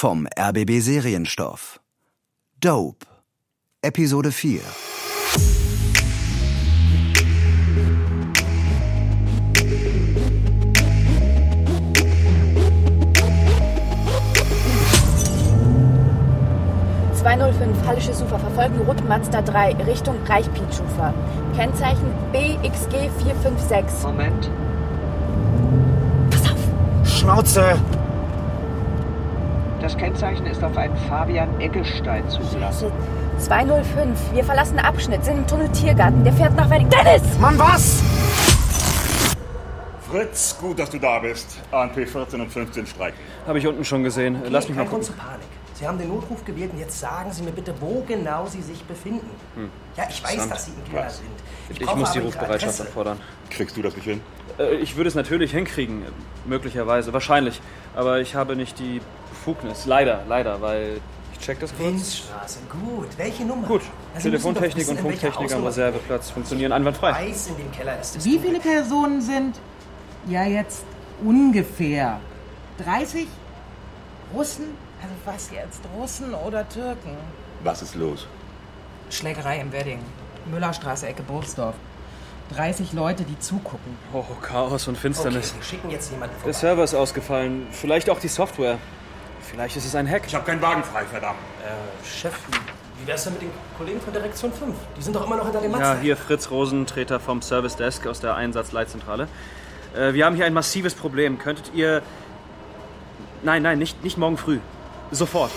vom RBB Serienstoff. Dope. Episode 4. ...205 Hallisches Ufer verfolgen Route Mazda 3 Richtung Reichpietschufer. Kennzeichen BXG 456. Moment. Schnauze! Das Kennzeichen ist auf einen Fabian Eggestein zugelassen. 205. Wir verlassen den Abschnitt, sind im Tunnel Tiergarten. Der fährt nach Wedding. Dennis! Mann, was? Fritz, gut, dass du da bist. ANP 14 und 15 streiken. Habe ich unten schon gesehen. Lass mich mal Grund zur Panik. Sie haben den Notruf gewählt und jetzt sagen Sie mir bitte, wo genau Sie sich befinden. Ja, ich weiß, dass Sie im Keller Was? sind. Ich brauche muss die aber Ihre Rufbereitschaft Adresse. anfordern. Kriegst du das nicht hin? Äh, Ich würde es natürlich hinkriegen, möglicherweise, wahrscheinlich. Aber ich habe nicht die Befugnis. Leider, leider, weil ich check das kurz. Winzstraße, gut. Welche Nummer? Gut. Doch Telefontechnik und Funktechnik am Reserveplatz funktionieren einwandfrei. Weiß, in dem Keller ist es. Wie viele Personen sind ja jetzt ungefähr? 30? Russen? Also was jetzt? Russen oder Türken? Was ist los? Schlägerei im Wedding. Müllerstraße, Ecke Bursdorf. 30 Leute, die zugucken. Oh, Chaos und Okay, Finsternis. wir schicken jetzt jemanden Der vorbei. Server ist ausgefallen. Vielleicht auch die Software. Vielleicht ist es ein Hack. Ich habe keinen Wagen frei, verdammt. Äh, Chef, wie wär's denn mit den Kollegen von Direktion 5? Die sind doch immer noch hinter dem Ja, Mazda. hier Fritz Rosentreter vom Service Desk aus der Einsatzleitzentrale. Äh, wir haben hier ein massives Problem. Könntet ihr. Nein, nein, nicht, nicht morgen früh. Sofort.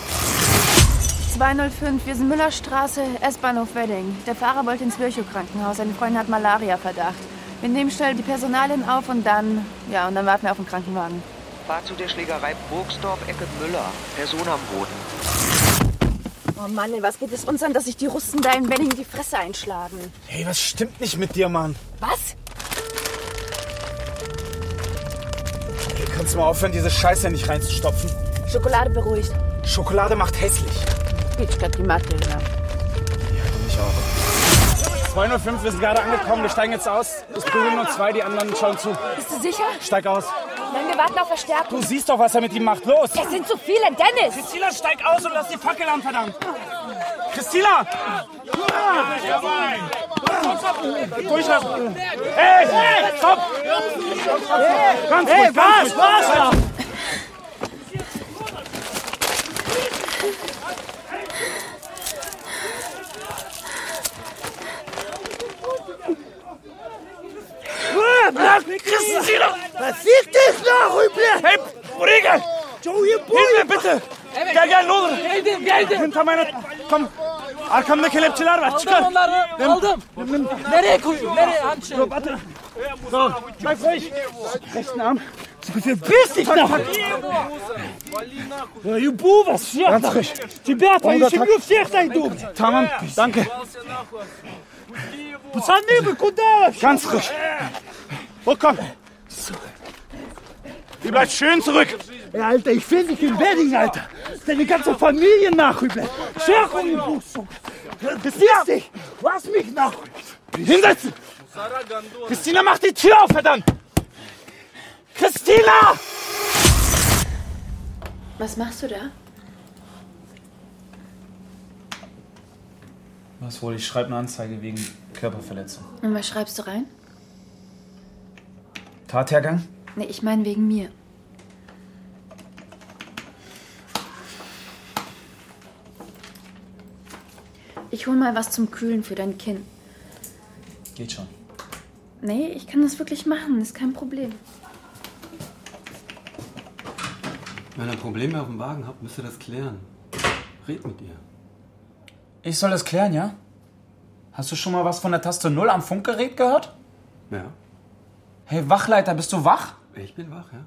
205. Wir sind Müllerstraße, S-Bahnhof Wedding. Der Fahrer wollte ins Virchow-Krankenhaus. Seine Freundin hat Malaria-Verdacht. Wir nehmen schnell die Personalin auf und dann... Ja, und dann warten wir auf den Krankenwagen. Fahr zu der Schlägerei Burgsdorf, Ecke Müller. Person am Boden. Oh Mann, ey, was geht es uns an, dass sich die Russen da in Wedding die Fresse einschlagen? Hey, was stimmt nicht mit dir, Mann? Was? Hey, kannst du mal aufhören, diese Scheiße nicht reinzustopfen? Schokolade beruhigt. Schokolade macht hässlich. Peach statt die Mathe, ja. Ich auch. 205, wir sind gerade angekommen, wir steigen jetzt aus. Ich berühre nur zwei, die anderen schauen zu. Bist du sicher? Steig aus. Nein, wir warten auf Verstärkung. Du siehst doch, was er mit ihm macht. Los! Es sind zu viele, Dennis! Christina, steig aus und lass die Fackel an, verdammt! Christina! Durchlassen! Hey! Stopp! Ganz ruhig, ganz ruhig! was? Christina! Was sieht das noch, Rüble? Hey, Kollege! Hilf mir bitte! Gel gel ne olur. Geldim geldim. Tamam Komm. Arkamda kelepçeler var. Çıkar. Onları aldım. Nereye koyayım? Nereye? Hançer. Warte. So, bleib ruhig. Rechten Arm. Verpiss dich doch! Ja, Jubu, was hier? Ganz ruhig. Тебя, еще у всех найду. Tamam, danke. Пацаны, вы куда? Ganz ruhig. Oh, komm. Ihr bleibt schön zurück. Ja, Alter, ich will dich im Wedding, Alter. Deine ganze Familie nachrüber. Scherchung im Buchzug. Besiehst dich. Lass mich nach. Hinsetzen. Christina, mach die Tür auf, verdammt. Christina! Was machst du da? Was wohl? Ich schreibe eine Anzeige wegen Körperverletzung. Und was schreibst du rein? Tathergang? Nee, ich meine wegen mir. Ich hol mal was zum Kühlen für dein Kinn. Geht schon. Nee, ich kann das wirklich machen, ist kein Problem. Wenn ihr Probleme auf dem Wagen habt, müsst ihr das klären. Red mit ihr. Ich soll das klären, ja? Hast du schon mal was von der Taste 0 am Funkgerät gehört? Ja, Hey, Wachleiter, bist du wach? ich bin wach, ja?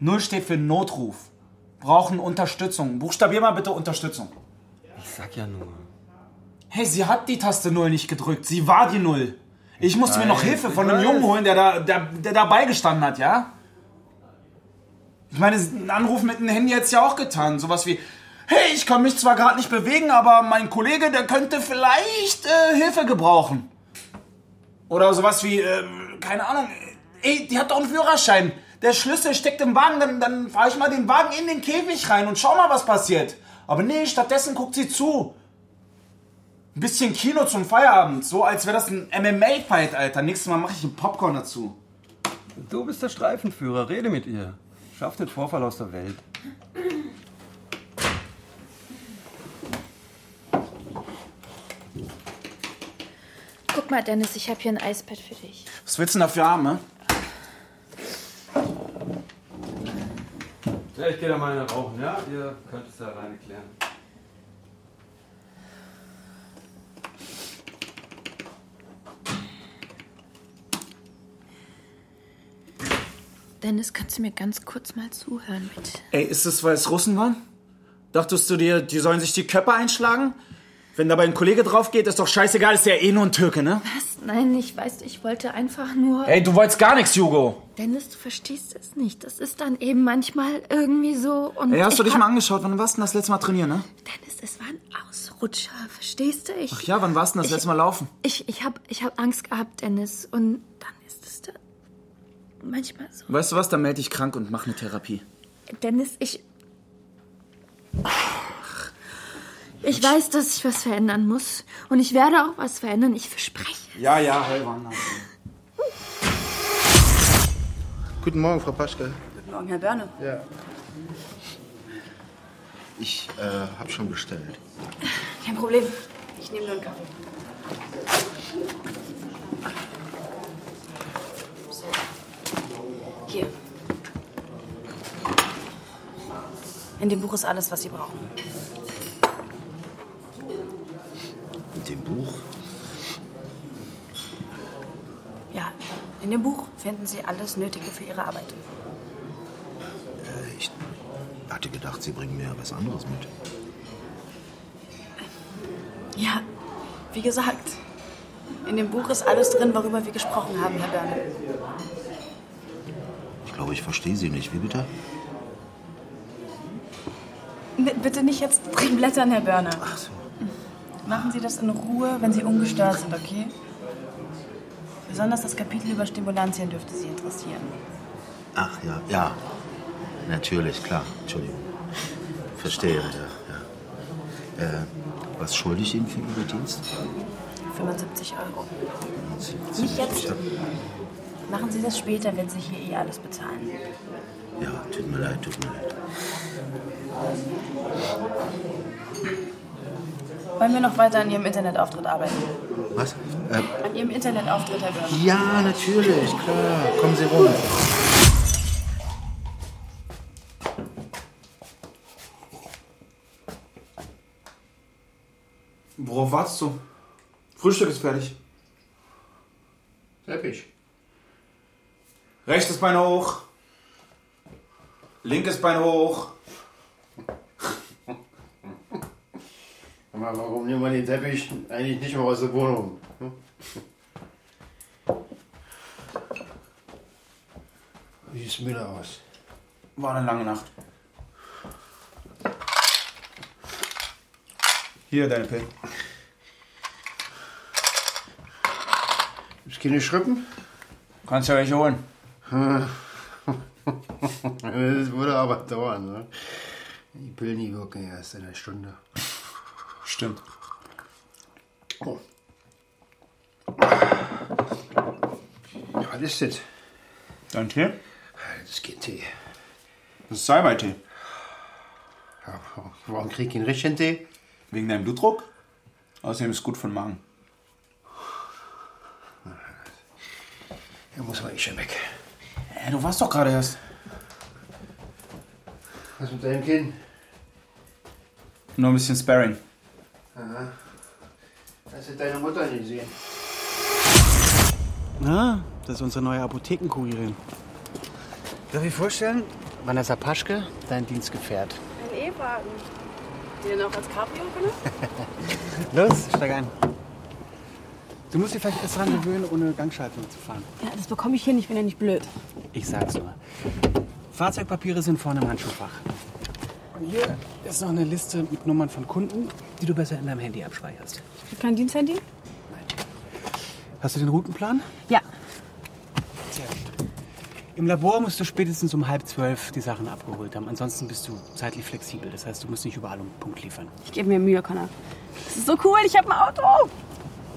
0 steht für Notruf. Brauchen Unterstützung. Buchstabier mal bitte Unterstützung. Ich sag ja nur. Hey, sie hat die Taste 0 nicht gedrückt. Sie war die 0. Ich musste mir noch Hilfe von einem. Jungen holen, der, da, der, der dabei gestanden hat, ja? Ich meine, einen Anruf mit dem Handy jetzt ja auch getan. Sowas wie, hey, ich kann mich zwar gerade nicht bewegen, aber mein Kollege, der könnte vielleicht äh, Hilfe gebrauchen. Oder sowas wie, äh, keine Ahnung, ey, die hat doch einen Führerschein. der Schlüssel steckt im Wagen, dann, dann fahre ich mal den Wagen in den Käfig rein und schau mal, was passiert. Aber nee, stattdessen guckt sie zu. Ein bisschen Kino zum Feierabend, so als wäre das ein MMA-Fight, Alter. Nächstes Mal mache ich einen Popcorn dazu. Du bist der Streifenführer, rede mit ihr. Schaff den Vorfall aus der Welt. Guck mal, Dennis, ich habe hier ein Eisbett für dich. Was willst du denn dafür haben, ne? Ja, ich gehe da mal eine rauchen, ja? Ihr könnt es ja alleine klären. Dennis, kannst du mir ganz kurz mal zuhören, bitte? Ey, ist das, weil es Russen waren? Dachtest du dir, die sollen sich die Köpfe einschlagen? Wenn dabei ein Kollege drauf geht, ist doch scheißegal, ist ja eh nur ein Türke, ne? Was? Nein, ich weiß, ich wollte einfach nur. Ey, du wolltest gar nichts, Hugo. Dennis, du verstehst es nicht. Das ist dann eben manchmal irgendwie so. Und Ey, hast du ich dich hab- mal angeschaut? Wann warst du denn das letzte Mal trainieren, ne? Dennis, es war ein Ausrutscher, verstehst du? Ich, Ach ja, wann warst du denn das letzte Mal laufen? ich, ich habe ich hab Angst gehabt, Dennis. Und dann ist es dann manchmal so. Weißt du was, dann melde dich krank und mach eine Therapie. Dennis, ich. Ich weiß, dass ich was verändern muss. Und ich werde auch was verändern, ich verspreche. Ja, ja, Heilwann. Guten Morgen, Frau Paschke. Guten Morgen, Herr Börne. Ja. Ich äh, habe schon bestellt. Kein Problem. Ich nehme nur einen Kaffee. So. Hier. In dem Buch ist alles, was Sie brauchen. Mit dem Buch? Ja, in dem Buch finden Sie alles Nötige für Ihre Arbeit. Äh, ich hatte gedacht, Sie bringen mir was anderes mit. Ja, wie gesagt, in dem Buch ist alles drin, worüber wir gesprochen haben, Herr Börne. Ich glaube, ich verstehe Sie nicht. Wie bitte? Bitte nicht jetzt drin blättern, Herr Börne. Ach so. Machen Sie das in Ruhe, wenn Sie ungestört sind, okay? Besonders das Kapitel über Stimulantien dürfte Sie interessieren. Ach ja, ja. Natürlich, klar. Entschuldigung. Verstehe, ja. ja. Äh, was schulde ich Ihnen für Ihren Dienst? 75 Euro. Sie- Nicht jetzt. Machen Sie das später, wenn Sie hier eh alles bezahlen. ja, tut mir leid, tut mir leid. Wollen wir noch weiter an Ihrem Internetauftritt arbeiten? Was? Äh, An Ihrem Internetauftritt, Herr Börne. ja, natürlich, klar. Kommen Sie rum. Worauf wartest du? Frühstück ist fertig. Teppich. Rechtes Bein hoch. Linkes Bein hoch. Warum nehmen wir den Teppich eigentlich nicht mehr aus der Wohnung? Hm? Wie sieht's Müller aus? War eine lange Nacht. Hier, deine Pillen. Gibt's keine Schrippen? Kannst ja welche holen. Das würde aber dauern, ne? Die Pillen, die wirken erst in einer Stunde. Stimmt. Oh. Was ist das? Dein Tee? Das ist kein Tee. Das ist Salbeitee. Ja, warum krieg ich einen richtigen Tee? Wegen deinem Blutdruck? Außerdem ist es gut für den Magen. Da muss man eh schon weg. Äh, du warst doch gerade erst. Was mit deinem Kind? Nur ein bisschen Sparring. Aha. Hast du deine Mutter nicht gesehen? Na, das ist unsere neue Apothekenkurierin. Darf ich vorstellen? Vanessa Paschke, dein Dienstgefährt. Ein E-Wagen. Den auch als Cabrio benutzt? Los, steig ein. Du musst dich vielleicht erst dran gewöhnen, ohne Gangschaltung zu fahren. Ja, das bekomme ich hin, ich bin ja nicht blöd. Ich sag's nur. Fahrzeugpapiere sind vorne im Handschuhfach. Und hier ist noch eine Liste mit Nummern von Kunden, die du besser in deinem Handy abspeicherst. Kein Diensthandy? Hast du den Routenplan? Ja. Sehr gut. Im Labor musst du spätestens um halb zwölf die Sachen abgeholt haben. Ansonsten bist du zeitlich flexibel. Das heißt, du musst nicht überall um Punkt liefern. Ich gebe mir Mühe, Connor. Das ist so cool, ich habe ein Auto.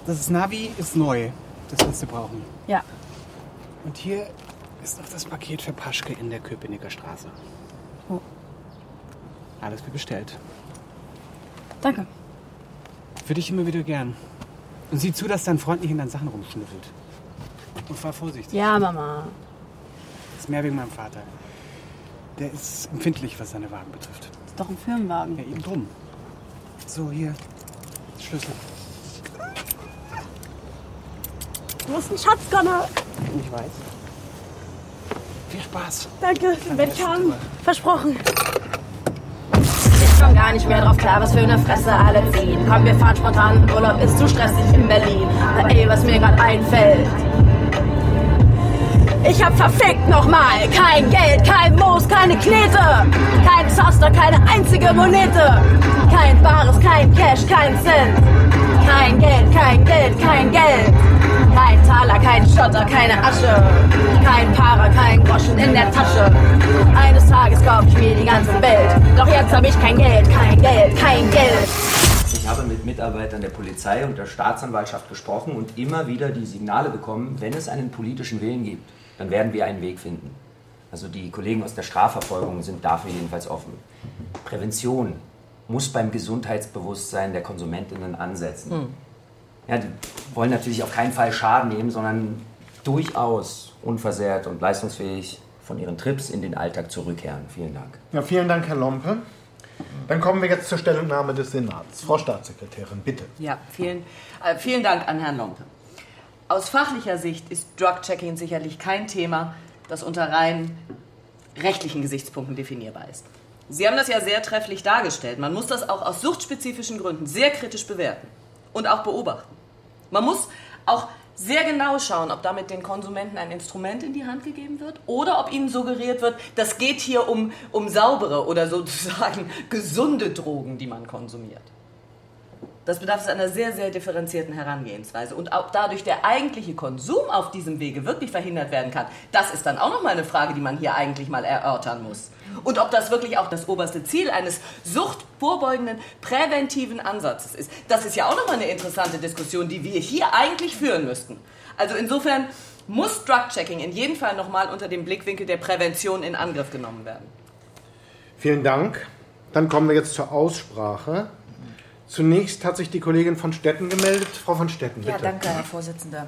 Das Navi ist neu. Das wirst du brauchen. Ja. Und hier ist noch das Paket für Paschke in der Köpenicker Straße. Oh. Alles wie bestellt. Danke. Für dich immer wieder gern. Und sieh zu, dass dein Freund nicht in deinen Sachen rumschnüffelt. Und fahr vorsichtig. Ja, Mama. Das ist mehr wegen meinem Vater. Der ist empfindlich, was seine Wagen betrifft. Das ist doch ein Firmenwagen. Ja, eben drum. So, hier. Schlüssel. Du hast einen Schatz, Connor. Ich weiß. Viel Spaß. Danke, den werde ich haben. Versprochen. Komm gar nicht mehr drauf klar, was für eine Fresse alle ziehen. Komm, wir fahren spontan Urlaub, ist zu stressig in Berlin. Na ey, was mir grad einfällt. Ich hab verfickt nochmal kein Geld, kein Moos, keine Knete, kein Zaster, keine einzige Monete, kein Bares, kein Cash, kein Cent, kein Geld, kein Geld, kein Geld, kein Taler, kein Schotter, keine Asche, kein Para, kein Groschen in der Tasche. Eines Tages kauf ich mir die ganze Welt, doch jetzt hab ich kein Geld, kein Geld, kein Geld. Ich habe mit Mitarbeitern der Polizei und der Staatsanwaltschaft gesprochen und immer wieder die Signale bekommen, wenn es einen politischen Willen gibt, dann werden wir einen Weg finden. Also die Kollegen aus der Strafverfolgung sind dafür jedenfalls offen. Prävention muss beim Gesundheitsbewusstsein der Konsumentinnen ansetzen. Hm. Ja, die wollen natürlich auf keinen Fall Schaden nehmen, sondern durchaus unversehrt und leistungsfähig von ihren Trips in den Alltag zurückkehren. Vielen Dank. Ja, vielen Dank, Herr Lompe. Dann kommen wir jetzt zur Stellungnahme des Senats. Frau Staatssekretärin, bitte. Ja, vielen, äh, vielen Dank an Herrn Lompe. Aus fachlicher Sicht ist Drug-Checking sicherlich kein Thema, das unter rein rechtlichen Gesichtspunkten definierbar ist. Sie haben das ja sehr trefflich dargestellt. Man muss das auch aus suchtspezifischen Gründen sehr kritisch bewerten und auch beobachten. Man muss auch sehr genau schauen, ob damit den Konsumenten ein Instrument in die Hand gegeben wird oder ob ihnen suggeriert wird, das geht hier um, um saubere oder sozusagen gesunde Drogen, die man konsumiert. Das bedarf es einer sehr, sehr differenzierten Herangehensweise. Und auch dadurch der eigentliche Konsum auf diesem Wege wirklich verhindert werden kann, das ist dann auch nochmal eine Frage, die man hier eigentlich mal erörtern muss. Und ob das wirklich auch das oberste Ziel eines suchtvorbeugenden, präventiven Ansatzes ist, das ist ja auch nochmal eine interessante Diskussion, die wir hier eigentlich führen müssten. Also insofern muss Drug-Checking in jedem Fall nochmal unter dem Blickwinkel der Prävention in Angriff genommen werden. Vielen Dank. Dann kommen wir jetzt zur Aussprache. Zunächst hat sich die Kollegin von Stetten gemeldet. Frau von Stetten, bitte. Ja, danke, Herr Vorsitzender.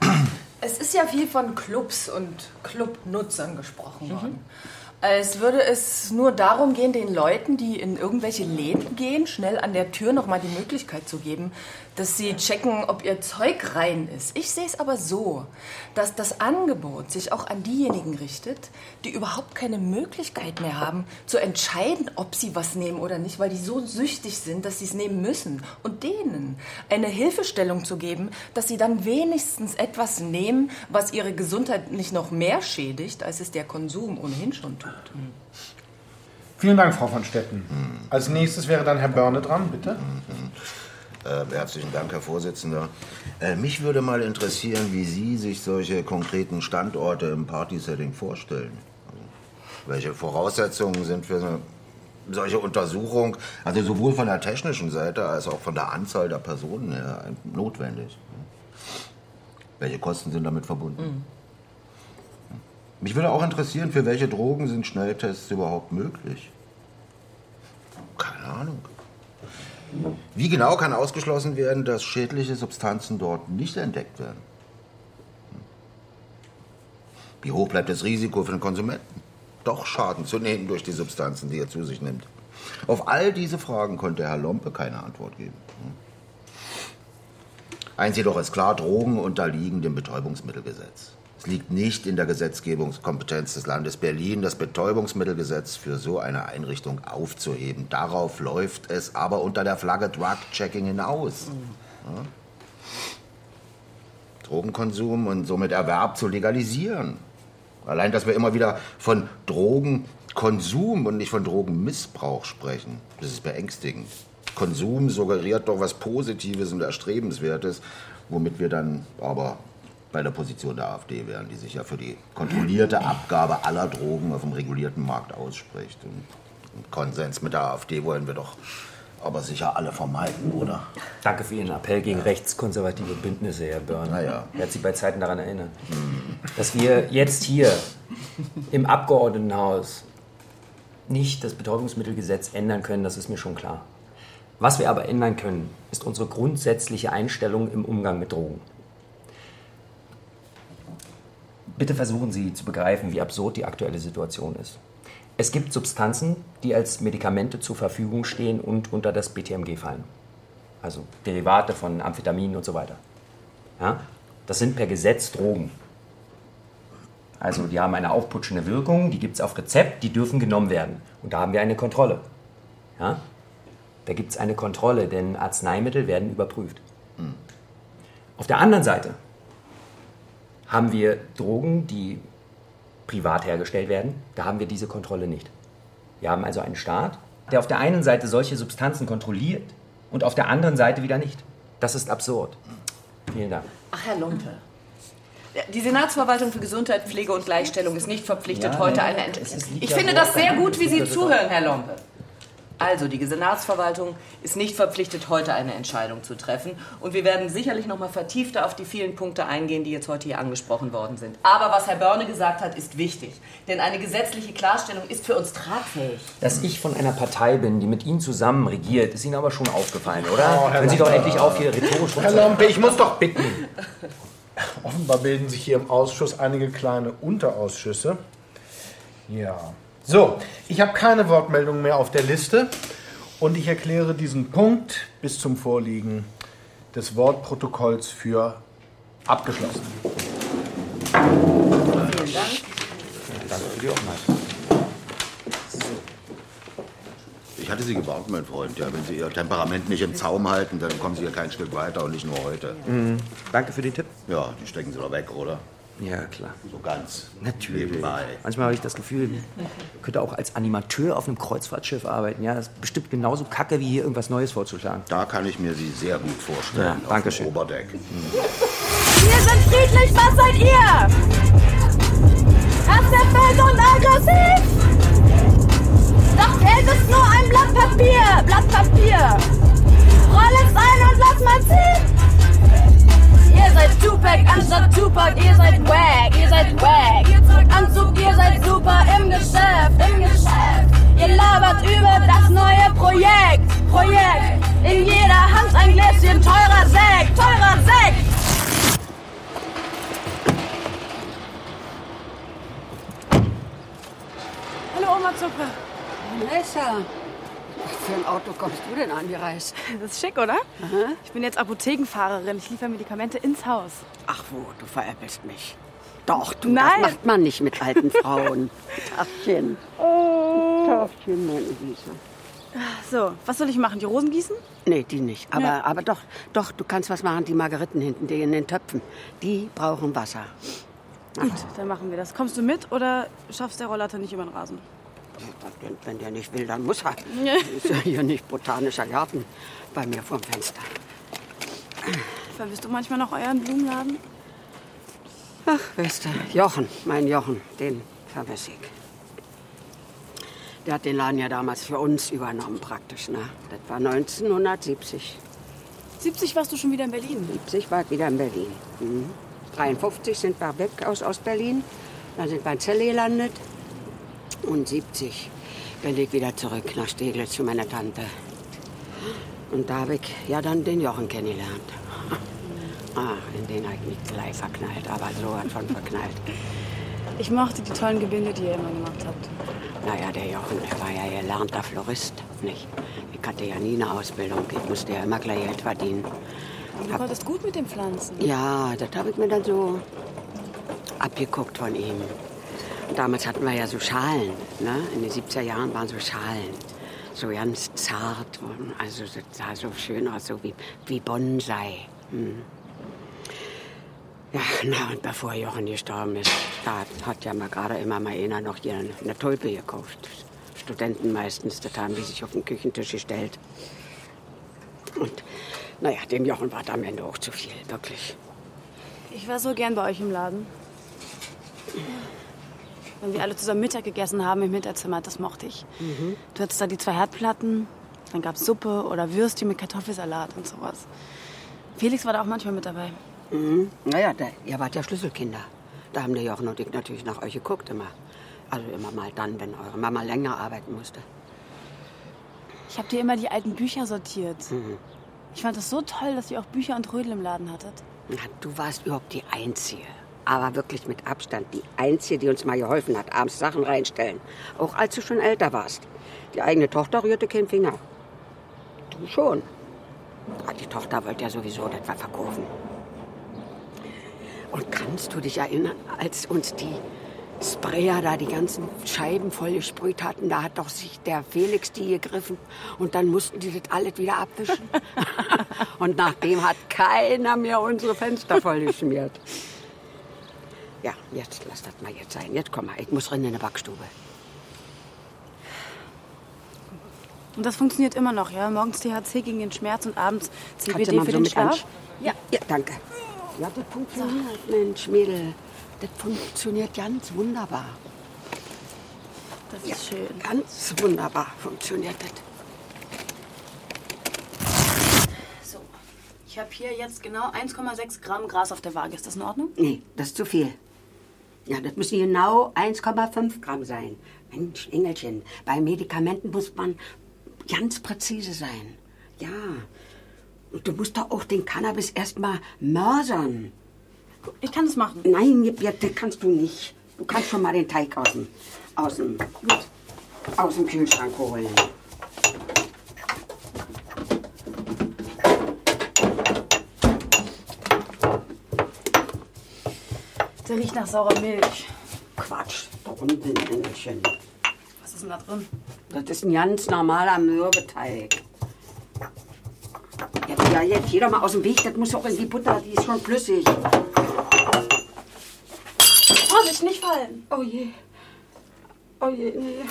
Es ist ja viel von Clubs und Clubnutzern gesprochen worden. Als würde es nur darum gehen, den Leuten, die in irgendwelche Läden gehen, schnell an der Tür nochmal die Möglichkeit zu geben, dass sie checken, ob ihr Zeug rein ist. Ich sehe es aber so, dass das Angebot sich auch an diejenigen richtet, die überhaupt keine Möglichkeit mehr haben, zu entscheiden, ob sie was nehmen oder nicht, weil die so süchtig sind, dass sie es nehmen müssen. Und denen eine Hilfestellung zu geben, dass sie dann wenigstens etwas nehmen, was ihre Gesundheit nicht noch mehr schädigt, als es der Konsum ohnehin schon tut. Vielen Dank, Frau von Stetten. Als nächstes wäre dann Herr Börne dran, bitte. Äh, herzlichen Dank, Herr Vorsitzender. Äh, mich würde mal interessieren, wie Sie sich solche konkreten Standorte im Partysetting vorstellen. Also, welche Voraussetzungen sind für eine solche Untersuchung, also sowohl von der technischen Seite als auch von der Anzahl der Personen her, notwendig? Welche Kosten sind damit verbunden? Mich würde auch interessieren, für welche Drogen sind Schnelltests überhaupt möglich? Keine Ahnung. Wie genau kann ausgeschlossen werden, dass schädliche Substanzen dort nicht entdeckt werden? Wie hoch bleibt das Risiko für den Konsumenten, doch Schaden zu nehmen durch die Substanzen, die er zu sich nimmt? Auf all diese Fragen konnte Herr Lompe keine Antwort geben. Eins jedoch ist klar, Drogen unterliegen dem Betäubungsmittelgesetz. Liegt nicht in der Gesetzgebungskompetenz des Landes Berlin, das Betäubungsmittelgesetz für so eine Einrichtung aufzuheben. Darauf läuft es aber unter der Flagge Drug-Checking hinaus. Ja? Drogenkonsum und somit Erwerb zu legalisieren. Allein, dass wir immer wieder von Drogenkonsum und nicht von Drogenmissbrauch sprechen, das ist beängstigend. Konsum suggeriert doch was Positives und Erstrebenswertes, womit wir dann aber bei der Position der AfD wären, die sich ja für die kontrollierte Abgabe aller Drogen auf dem regulierten Markt ausspricht. Und, und Konsens mit der AfD wollen wir doch aber sicher alle vermeiden, oder? Danke für Ihren Appell gegen rechtskonservative Bündnisse, Herr Börn. Naja. Er hat Sie bei Zeiten daran erinnert. Dass wir jetzt hier im Abgeordnetenhaus nicht das Betäubungsmittelgesetz ändern können, das ist mir schon klar. Was wir aber ändern können, ist unsere grundsätzliche Einstellung im Umgang mit Drogen. Bitte versuchen Sie zu begreifen, wie absurd die aktuelle Situation ist. Es gibt Substanzen, die als Medikamente zur Verfügung stehen und unter das BTMG fallen. Also Derivate von Amphetaminen und so weiter. Ja? Das sind per Gesetz Drogen. Also die haben eine aufputschende Wirkung, die gibt es auf Rezept, die dürfen genommen werden. Und da haben wir eine Kontrolle. Ja? Da gibt es eine Kontrolle, denn Arzneimittel werden überprüft. Auf der anderen Seite haben wir Drogen, die privat hergestellt werden. Da haben wir diese Kontrolle nicht. Wir haben also einen Staat, der auf der einen Seite solche Substanzen kontrolliert und auf der anderen Seite wieder nicht. Das ist absurd. Vielen Dank. Ach, Herr Lumpe. Die Senatsverwaltung für Gesundheit, Pflege und Gleichstellung ist nicht verpflichtet, Ja, heute eine Entscheidung. Ich finde das sehr gut, wie Sie zuhören, Herr Lompe. Also, die Senatsverwaltung ist nicht verpflichtet, heute eine Entscheidung zu treffen. Und wir werden sicherlich noch mal vertiefter auf die vielen Punkte eingehen, die jetzt heute hier angesprochen worden sind. Aber was Herr Börne gesagt hat, ist wichtig. Denn eine gesetzliche Klarstellung ist für uns tragfähig. Dass ich von einer Partei bin, die mit Ihnen zusammen regiert, ist Ihnen aber schon aufgefallen, oder? Oh, Herr Können Sie doch endlich auf, hier rhetorisch Herr Lompe, ich muss doch bitten. Offenbar bilden sich hier im Ausschuss einige kleine Unterausschüsse. Ja. So, ich habe keine Wortmeldungen mehr auf der Liste und ich erkläre diesen Punkt bis zum Vorliegen des Wortprotokolls für abgeschlossen. Vielen Dank. Danke für die Offenheit. Ich hatte Sie gewarnt, mein Freund. Ja, wenn Sie Ihr Temperament nicht im Zaum halten, dann kommen Sie hier kein Stück weiter und nicht nur heute. Mhm. Danke für den Tipp. Ja, die stecken Sie doch weg, oder? Ja, klar. So ganz. Natürlich. Nebenbei. Manchmal habe ich das Gefühl, ich könnte auch als Animateur auf einem Kreuzfahrtschiff arbeiten. Ja, das ist bestimmt genauso kacke, wie hier irgendwas Neues vorzuschlagen. Da kann ich mir Sie sehr gut vorstellen. Ja, danke schön. Oberdeck. Wir sind friedlich, was seid ihr? Erst der Feld und aggressiv! Doch Geld ist nur ein Blatt Papier, Blatt Papier. Roll es ein und lass mal ziehen. Tupac, ihr seid wack, ihr seid wack. Anzug, ihr seid super im Geschäft, im Geschäft. Ihr labert über das neue Projekt, Projekt. In jeder Hand ein Gläschen teurer Sekt, teurer Sekt. Hallo Oma Zuppe. Vanessa, was für ein Auto kommst du denn angereist? Das ist schick, oder? Ich bin jetzt Apothekenfahrerin. Ich liefere Medikamente ins Haus. Ach wo, du veräppelst mich. Doch, du, Nein. das macht man nicht mit alten Frauen. Tachchen. Oh. Tachchen, meine Süße. So, was soll ich machen? Die Rosen gießen? Nee, die nicht. Aber, Ja. aber doch, doch, du kannst was machen. Die Margeriten hinten, die in den Töpfen, die brauchen Wasser. Gut, dann machen wir das. Kommst du mit oder schaffst der Rollator nicht über den Rasen? Wenn, der nicht will, dann muss er. Ist ja hier nicht botanischer Garten bei mir vorm Fenster. Vermisst du manchmal noch euren Blumenladen? Ach, weißt du, Jochen, mein Jochen, den vermisse ich. Der hat den Laden ja damals für uns übernommen praktisch. Ne? Das war 1970. 70 warst du schon wieder in Berlin? 70 war ich wieder in Berlin. Mhm. 53 sind wir weg aus Ostberlin. Dann sind wir in Celle gelandet. Und 70 bin ich wieder zurück nach Steglitz zu meiner Tante. Und da habe ich ja dann den Jochen kennengelernt. Ah, in den habe ich mich gleich verknallt, aber so hat von verknallt. Ich mochte die tollen Gebinde, die ihr immer gemacht habt. Naja, der Jochen, der war ja gelernter Florist, nicht? Ich hatte ja nie eine Ausbildung, ich musste ja immer gleich Geld verdienen. Aber du konntest gut mit den Pflanzen. Ja, das habe ich mir dann so abgeguckt von ihm. Damals hatten wir ja so Schalen, ne? In den 70er Jahren waren so Schalen. So ganz zart. Also das sah so schön aus, so wie, wie Bonsai. Hm. Ja, na, und bevor Jochen gestorben ist, da hat ja mal gerade immer mal einer noch hier eine, Tulpe gekauft. Studenten meistens, das haben die sich auf den Küchentisch gestellt. Und naja, dem Jochen war das am Ende auch zu viel, wirklich. Ich war so gern bei euch im Laden. Wenn wir alle zusammen Mittag gegessen haben im Hinterzimmer, das mochte ich. Mhm. Du hattest da die zwei Herdplatten, dann gab's Suppe oder Würstchen mit Kartoffelsalat und sowas. Felix war da auch manchmal mit dabei. Mhm. Naja, da, ihr wart ja Schlüsselkinder. Da haben der Jochen und ich natürlich nach euch geguckt immer. Also immer mal dann, wenn eure Mama länger arbeiten musste. Ich habe dir immer die alten Bücher sortiert. Mhm. Ich fand es so toll, dass ihr auch Bücher und Rödel im Laden hattet. Na, du warst überhaupt die Einzige. Aber wirklich mit Abstand die Einzige, die uns mal geholfen hat, abends Sachen reinstellen. Auch als du schon älter warst. Die eigene Tochter rührte keinen Finger. Du schon. Aber die Tochter wollte ja sowieso etwa verkaufen. Und kannst du dich erinnern, als uns die Sprayer da die ganzen Scheiben voll gesprüht hatten, da hat doch sich der Felix die gegriffen und dann mussten die das alles wieder abwischen. und nachdem hat keiner mehr unsere Fenster voll geschmiert. Ja, jetzt lass das mal jetzt sein. Jetzt komm mal, ich muss rein in die Backstube. Und das funktioniert immer noch, ja? Morgens THC gegen den Schmerz und abends CBD für so den Schlaf. Ja, ja, danke. Ja, das funktioniert, Mensch, Mädel. Das funktioniert ganz wunderbar. Das ist schön. Ganz wunderbar funktioniert das. So. Ich habe hier jetzt genau 1,6 Gramm Gras auf der Waage. Ist das in Ordnung? Nee, das ist zu viel. Ja, das müssen genau 1,5 Gramm sein. Mensch, Engelchen, bei Medikamenten muss man ganz präzise sein. Ja. Und du musst doch auch den Cannabis erstmal mörsern. Ich kann das machen. Nein, das kannst du nicht. Du kannst schon mal den Teig aus dem, aus dem, aus dem Kühlschrank holen. Der riecht nach saurer Milch. Quatsch, da unten, Engelchen. Was ist denn da drin? Das ist ein ganz normaler Mürbeteig. Ja, ja, jetzt doch mal aus dem Weg, das muss auch in die Butter, die ist schon flüssig. Vorsicht, nicht fallen. Oh je. Oh je, nee.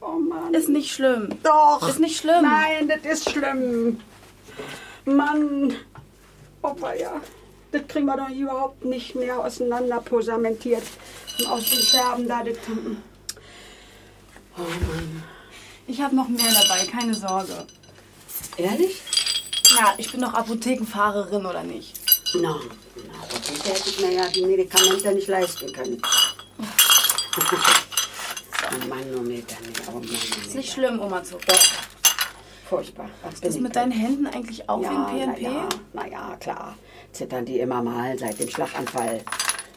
Oh Mann. Ist nicht schlimm. Doch. Ist nicht schlimm. Nein, das ist schlimm. Mann. Oh ja. Das kriegen wir doch überhaupt nicht mehr auseinander posamentiert. Und aus den Scherben da, das. Oh Mann. Ich habe noch mehr dabei, keine Sorge. Ehrlich? Ja, ich bin doch Apothekenfahrerin, oder nicht? Na, na, das hätte ich mir ja die Medikamente nicht leisten können. oh Manometer, nee, oh Manometer. Ist nicht schlimm, Oma Zucker. Furchtbar. Was Ist das mit deinen Händen eigentlich auch ja, wie ein PNP? Na ja, na ja, klar. Zittern die immer mal seit dem Schlaganfall.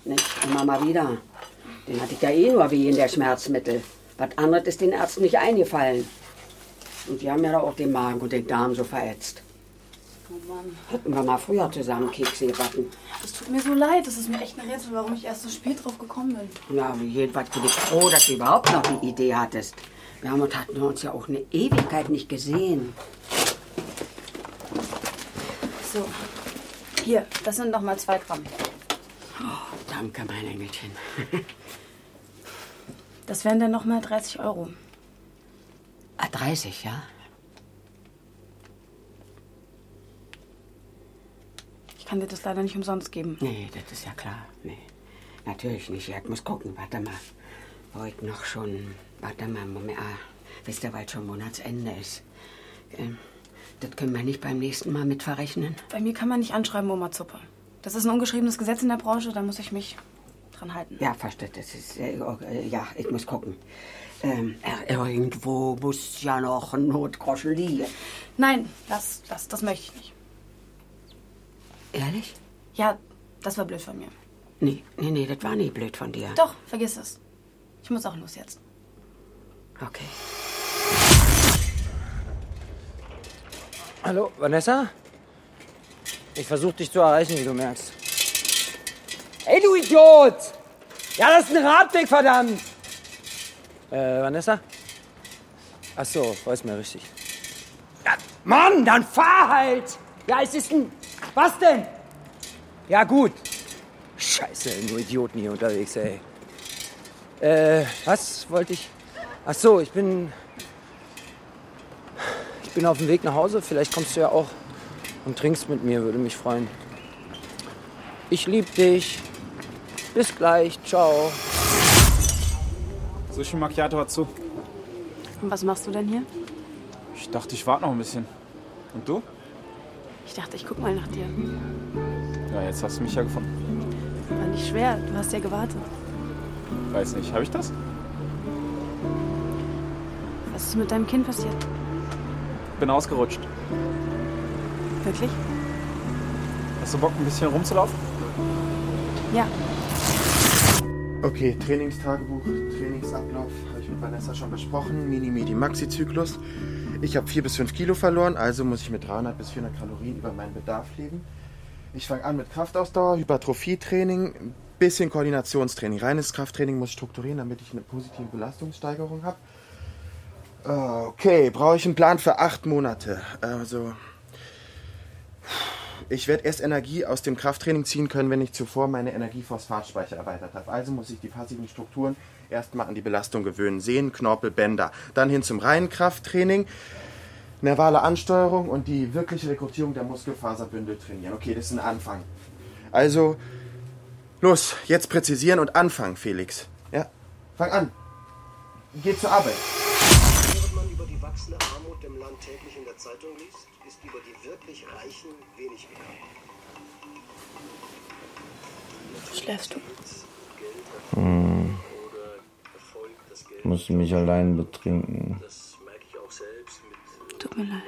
Nicht? Immer mal wieder. Den hatte ich ja eh nur wie in der Schmerzmittel. Was anderes ist den Ärzten nicht eingefallen. Und die haben ja da auch den Magen und den Darm so verätzt. Oh Mann. Hätten wir mal früher zusammen Kekse gebacken. Es tut mir so leid. Das ist mir echt ein Rätsel, warum ich erst so spät drauf gekommen bin. Ja, jedenfalls bin ich froh, dass du überhaupt noch die Idee hattest. Wir haben uns, hatten uns ja auch eine Ewigkeit nicht gesehen. So. Hier, das sind noch mal zwei Gramm. Oh, danke, mein Engelchen. Das wären dann noch mal 30 Euro. Ah, 30, ja? Ich kann dir das leider nicht umsonst geben. Nee, das ist ja klar. Nee, natürlich nicht. Ich muss gucken. Warte mal. Heute noch schon. Warte mal, Moment. Ah, wisst ihr, weil schon Monatsende ist. Ähm, das können wir nicht beim nächsten Mal mit verrechnen. Bei mir kann man nicht anschreiben, Oma Zuppe. Das ist ein ungeschriebenes Gesetz in der Branche, da muss ich mich dran halten. Ja, verstehe. Das ist. Äh, äh, ja, ich muss gucken. Ähm, äh, irgendwo muss ja noch ein Notgroschen liegen. Nein, das, das, das möchte ich nicht. Ehrlich? Ja, das war blöd von mir. Nee, nee, nee, das war nie blöd von dir. Doch, vergiss es. Ich muss auch los jetzt. Okay. Hallo, Vanessa? Ich versuche dich zu erreichen, wie du merkst. Ey, du Idiot! Ja, das ist ein Radweg, verdammt! Äh, Vanessa? Ach so, weiß mir richtig. Ja, Mann, dann fahr halt! Ja, es ist ein... Was denn? Ja, gut. Scheiße, nur Idioten hier unterwegs, ey. Äh, was wollte ich... Ach so, ich bin... Ich bin auf dem Weg nach Hause. Vielleicht kommst du ja auch und trinkst mit mir, würde mich freuen. Ich lieb dich. Bis gleich. Ciao. Sushi Macchiato hat zu. Und was machst du denn hier? Ich dachte, ich warte noch ein bisschen. Und du? Ich dachte, ich guck mal nach dir. Ja, jetzt hast du mich ja gefunden. War nicht schwer, du hast ja gewartet. Weiß nicht, habe ich das? Was ist mit deinem Kind passiert? Bin ausgerutscht. Wirklich? Hast du Bock, ein bisschen rumzulaufen? Ja. Okay, Trainingstagebuch, Trainingsablauf habe ich mit Vanessa schon besprochen. Mini, Midi, Maxi-Zyklus. Ich habe 4 bis 5 Kilo verloren, also muss ich mit 300 bis 400 Kalorien über meinen Bedarf leben. Ich fange an mit Kraftausdauer, Hypertrophietraining, ein bisschen Koordinationstraining. Reines Krafttraining muss ich strukturieren, damit ich eine positive Belastungssteigerung habe. Okay, brauche ich einen Plan für acht Monate. Also, ich werde erst Energie aus dem Krafttraining ziehen können, wenn ich zuvor meine Energiephosphatspeicher erweitert habe. Also muss ich die passiven Strukturen erstmal an die Belastung gewöhnen. Sehnen, Knorpel, Bänder. Dann hin zum reinen Krafttraining. Nervale Ansteuerung und die wirkliche Rekrutierung der Muskelfaserbündel trainieren. Okay, das ist ein Anfang. Also, los, jetzt präzisieren und anfangen, Felix. Ja, fang an. Geh zur Arbeit. Wachsende Armut im Land täglich in der Zeitung liest, ist über die wirklich Reichen wenig bekannt. Schläfst du? Hm. Muss mich allein betrinken. Tut mir leid.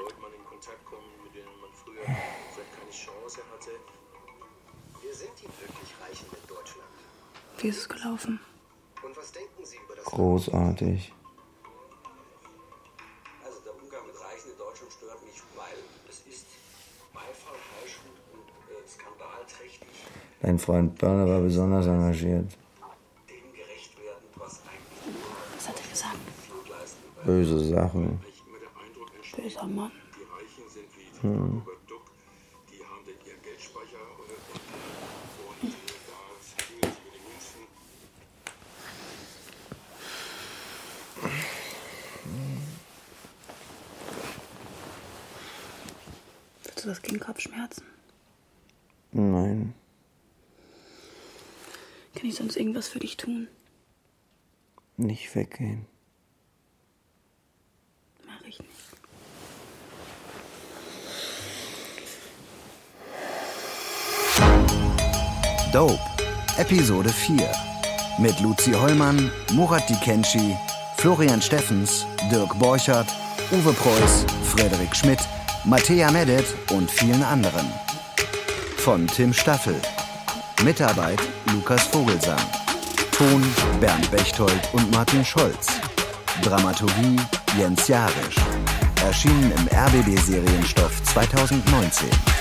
Wir sind die wirklich Reichen in Deutschland. Wie ist es gelaufen? Und was denken Sie über das Großartig. Dein Freund Börner war besonders engagiert. Was hat er gesagt? Böse Sachen. Böser Mann. Hm. Willst du was gegen Kopfschmerzen? Nein. Kann ich sonst irgendwas für dich tun? Nicht weggehen. Mach ich nicht. Dope, Episode 4. Mit Luzi Hollmann, Murat Dikenci, Florian Steffens, Dirk Borchert, Uwe Preuß, Frederik Schmidt, Mattea Medet und vielen anderen. Von Tim Staffel. Mitarbeit Lukas Vogelsang. Ton Bernd Bechtold und Martin Scholz. Dramaturgie Jens Jarisch. Erschienen im RBB Serienstoff 2019.